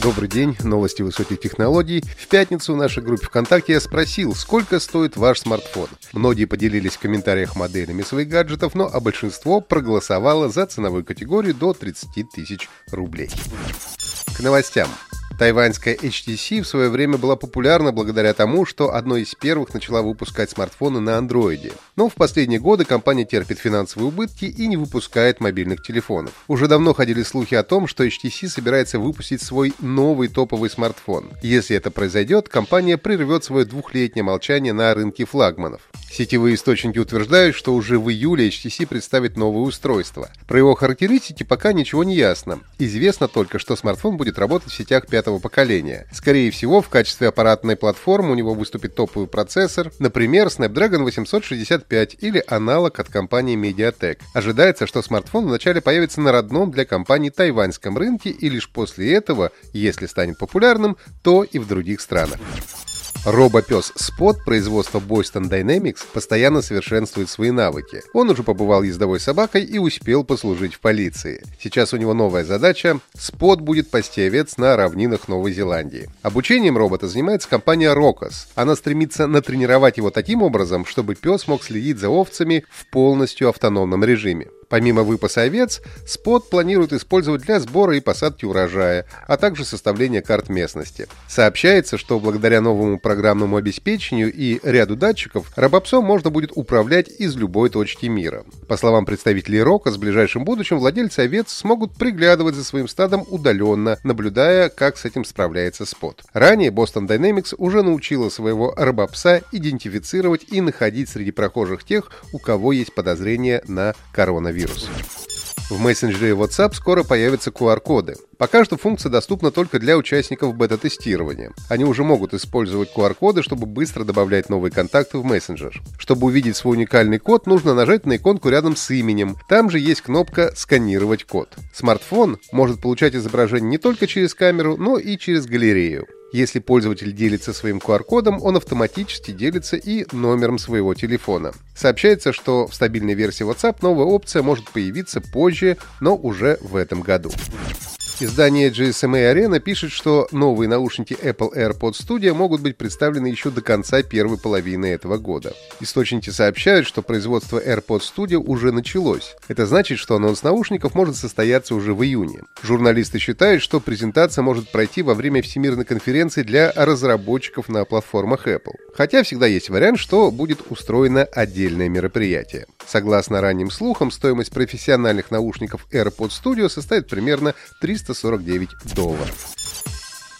Добрый день, новости высоких технологий. В пятницу в нашей группе ВКонтакте я спросил, сколько стоит ваш смартфон. Многие поделились в комментариях моделями своих гаджетов, но а большинство проголосовало за ценовую категорию до 30 тысяч рублей. К новостям. Тайваньская HTC в свое время была популярна благодаря тому, что одной из первых начала выпускать смартфоны на андроиде. Но в последние годы компания терпит финансовые убытки и не выпускает мобильных телефонов. Уже давно ходили слухи о том, что HTC собирается выпустить свой новый топовый смартфон. Если это произойдет, компания прервет свое двухлетнее молчание на рынке флагманов. Сетевые источники утверждают, что уже в июле HTC представит новое устройство. Про его характеристики пока ничего не ясно. Известно только, что смартфон будет работать в сетях пятого поколения. Скорее всего, в качестве аппаратной платформы у него выступит топовый процессор, например, Snapdragon 865 или аналог от компании MediaTek. Ожидается, что смартфон вначале появится на родном для компании тайваньском рынке и лишь после этого, если станет популярным, то и в других странах. Робопес Спот производства Boston Dynamics постоянно совершенствует свои навыки. Он уже побывал ездовой собакой и успел послужить в полиции. Сейчас у него новая задача – Спот будет пасти овец на равнинах Новой Зеландии. Обучением робота занимается компания Rocos. Она стремится натренировать его таким образом, чтобы пес мог следить за овцами в полностью автономном режиме. Помимо выпаса овец, спот планирует использовать для сбора и посадки урожая, а также составления карт местности. Сообщается, что благодаря новому программному обеспечению и ряду датчиков, робопсом можно будет управлять из любой точки мира. По словам представителей Рока, с ближайшим будущим владельцы овец смогут приглядывать за своим стадом удаленно, наблюдая, как с этим справляется спот. Ранее Boston Dynamics уже научила своего робопса идентифицировать и находить среди прохожих тех, у кого есть подозрение на коронавирус коронавирус. В мессенджере WhatsApp скоро появятся QR-коды. Пока что функция доступна только для участников бета-тестирования. Они уже могут использовать QR-коды, чтобы быстро добавлять новые контакты в мессенджер. Чтобы увидеть свой уникальный код, нужно нажать на иконку рядом с именем. Там же есть кнопка «Сканировать код». Смартфон может получать изображение не только через камеру, но и через галерею. Если пользователь делится своим QR-кодом, он автоматически делится и номером своего телефона. Сообщается, что в стабильной версии WhatsApp новая опция может появиться позже, но уже в этом году. Издание GSMA Arena пишет, что новые наушники Apple AirPods Studio могут быть представлены еще до конца первой половины этого года. Источники сообщают, что производство AirPods Studio уже началось. Это значит, что анонс наушников может состояться уже в июне. Журналисты считают, что презентация может пройти во время Всемирной конференции для разработчиков на платформах Apple. Хотя всегда есть вариант, что будет устроено отдельное мероприятие. Согласно ранним слухам, стоимость профессиональных наушников AirPods Studio составит примерно 349 долларов.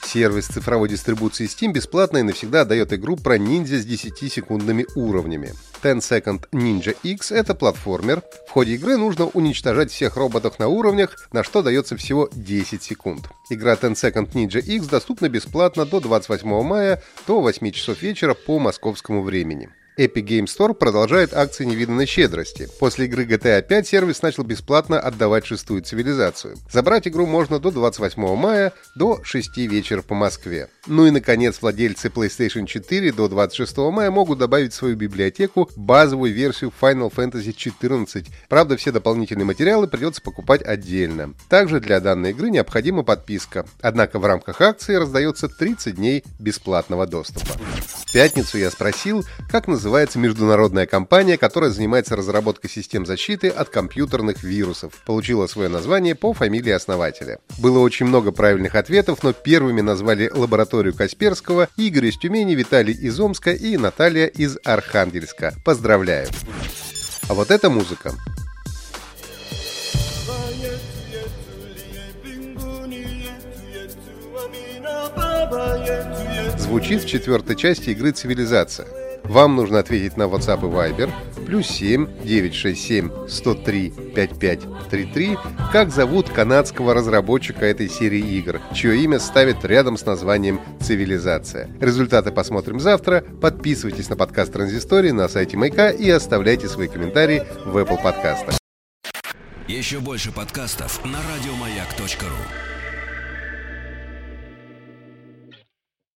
Сервис цифровой дистрибуции Steam бесплатно и навсегда дает игру про ниндзя с 10-секундными уровнями. 10 Second Ninja X — это платформер. В ходе игры нужно уничтожать всех роботов на уровнях, на что дается всего 10 секунд. Игра 10 Second Ninja X доступна бесплатно до 28 мая до 8 часов вечера по московскому времени. Epic Game Store продолжает акции невиданной щедрости. После игры GTA 5 сервис начал бесплатно отдавать шестую цивилизацию. Забрать игру можно до 28 мая до 6 вечера по Москве. Ну и, наконец, владельцы PlayStation 4 до 26 мая могут добавить в свою библиотеку базовую версию Final Fantasy XIV. Правда, все дополнительные материалы придется покупать отдельно. Также для данной игры необходима подписка. Однако в рамках акции раздается 30 дней бесплатного доступа. В пятницу я спросил, как называется называется международная компания, которая занимается разработкой систем защиты от компьютерных вирусов. Получила свое название по фамилии основателя. Было очень много правильных ответов, но первыми назвали лабораторию Касперского, Игорь из Тюмени, Виталий из Омска и Наталья из Архангельска. Поздравляю! А вот эта музыка звучит в четвертой части игры «Цивилизация». Вам нужно ответить на WhatsApp и Viber плюс 7 967 103 5533, как зовут канадского разработчика этой серии игр, чье имя ставит рядом с названием «Цивилизация». Результаты посмотрим завтра. Подписывайтесь на подкаст Транзистории на сайте Майка и оставляйте свои комментарии в Apple подкастах. Еще больше подкастов на радиомаяк.ру